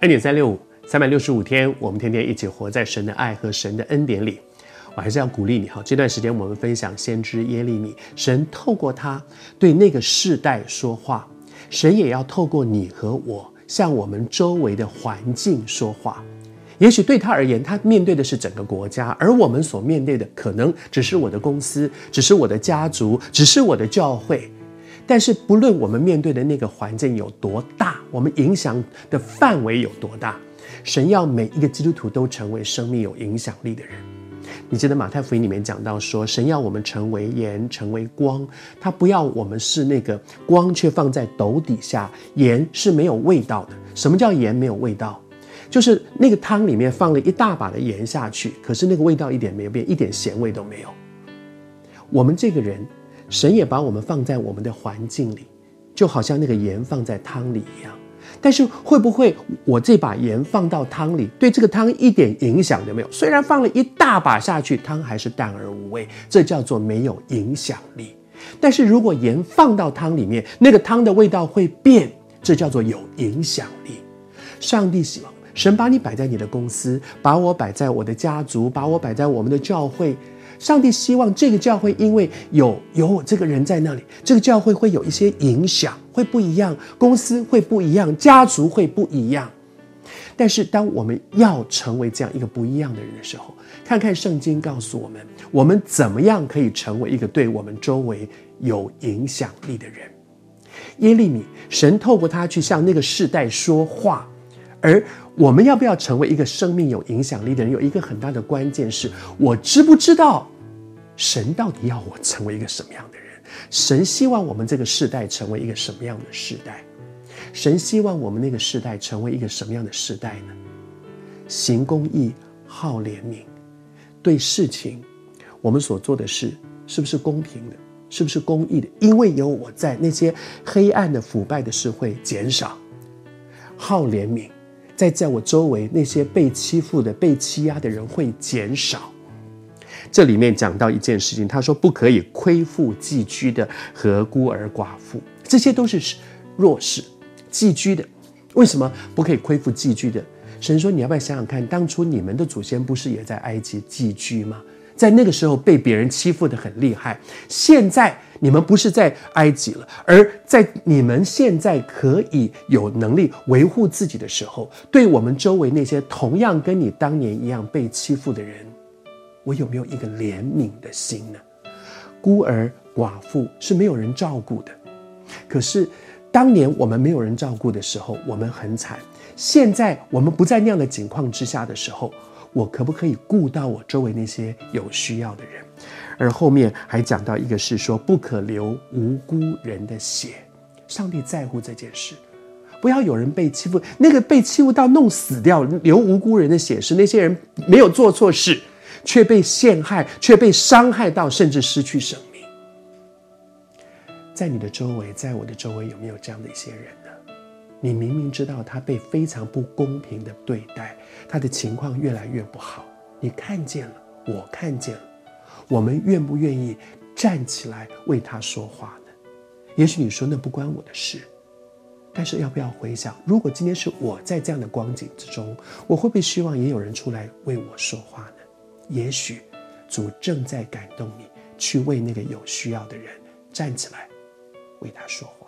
恩典三六五，三百六十五天，我们天天一起活在神的爱和神的恩典里。我还是要鼓励你哈，这段时间我们分享先知耶利米，神透过他对那个世代说话，神也要透过你和我向我们周围的环境说话。也许对他而言，他面对的是整个国家，而我们所面对的可能只是我的公司，只是我的家族，只是我的教会。但是，不论我们面对的那个环境有多大，我们影响的范围有多大，神要每一个基督徒都成为生命有影响力的人。你记得马太福音里面讲到说，神要我们成为盐，成为光，他不要我们是那个光，却放在斗底下，盐是没有味道的。什么叫盐没有味道？就是那个汤里面放了一大把的盐下去，可是那个味道一点没有变，一点咸味都没有。我们这个人。神也把我们放在我们的环境里，就好像那个盐放在汤里一样。但是会不会我这把盐放到汤里，对这个汤一点影响都没有？虽然放了一大把下去，汤还是淡而无味，这叫做没有影响力。但是如果盐放到汤里面，那个汤的味道会变，这叫做有影响力。上帝希望神把你摆在你的公司，把我摆在我的家族，把我摆在我们的教会。上帝希望这个教会，因为有有我这个人在那里，这个教会会有一些影响，会不一样，公司会不一样，家族会不一样。但是，当我们要成为这样一个不一样的人的时候，看看圣经告诉我们，我们怎么样可以成为一个对我们周围有影响力的人。耶利米，神透过他去向那个世代说话，而。我们要不要成为一个生命有影响力的人？有一个很大的关键是，我知不知道神到底要我成为一个什么样的人？神希望我们这个世代成为一个什么样的世代？神希望我们那个世代成为一个什么样的世代呢？行公义，好怜悯，对事情，我们所做的事是不是公平的？是不是公义的？因为有我在，那些黑暗的腐败的事会减少。好怜悯。在在我周围那些被欺负的、被欺压的人会减少。这里面讲到一件事情，他说不可以亏负寄居的和孤儿寡妇，这些都是弱势、寄居的。为什么不可以亏负寄居的？神说你要不要想想看，当初你们的祖先不是也在埃及寄居吗？在那个时候被别人欺负的很厉害，现在。你们不是在埃及了，而在你们现在可以有能力维护自己的时候，对我们周围那些同样跟你当年一样被欺负的人，我有没有一个怜悯的心呢？孤儿寡妇是没有人照顾的，可是当年我们没有人照顾的时候，我们很惨。现在我们不在那样的境况之下的时候，我可不可以顾到我周围那些有需要的人？而后面还讲到一个是说，不可流无辜人的血，上帝在乎这件事，不要有人被欺负，那个被欺负到弄死掉，流无辜人的血是那些人没有做错事，却被陷害，却被伤害到，甚至失去生命。在你的周围，在我的周围，有没有这样的一些人呢？你明明知道他被非常不公平的对待，他的情况越来越不好，你看见了，我看见了。我们愿不愿意站起来为他说话呢？也许你说那不关我的事，但是要不要回想，如果今天是我在这样的光景之中，我会不会希望也有人出来为我说话呢？也许主正在感动你，去为那个有需要的人站起来，为他说话。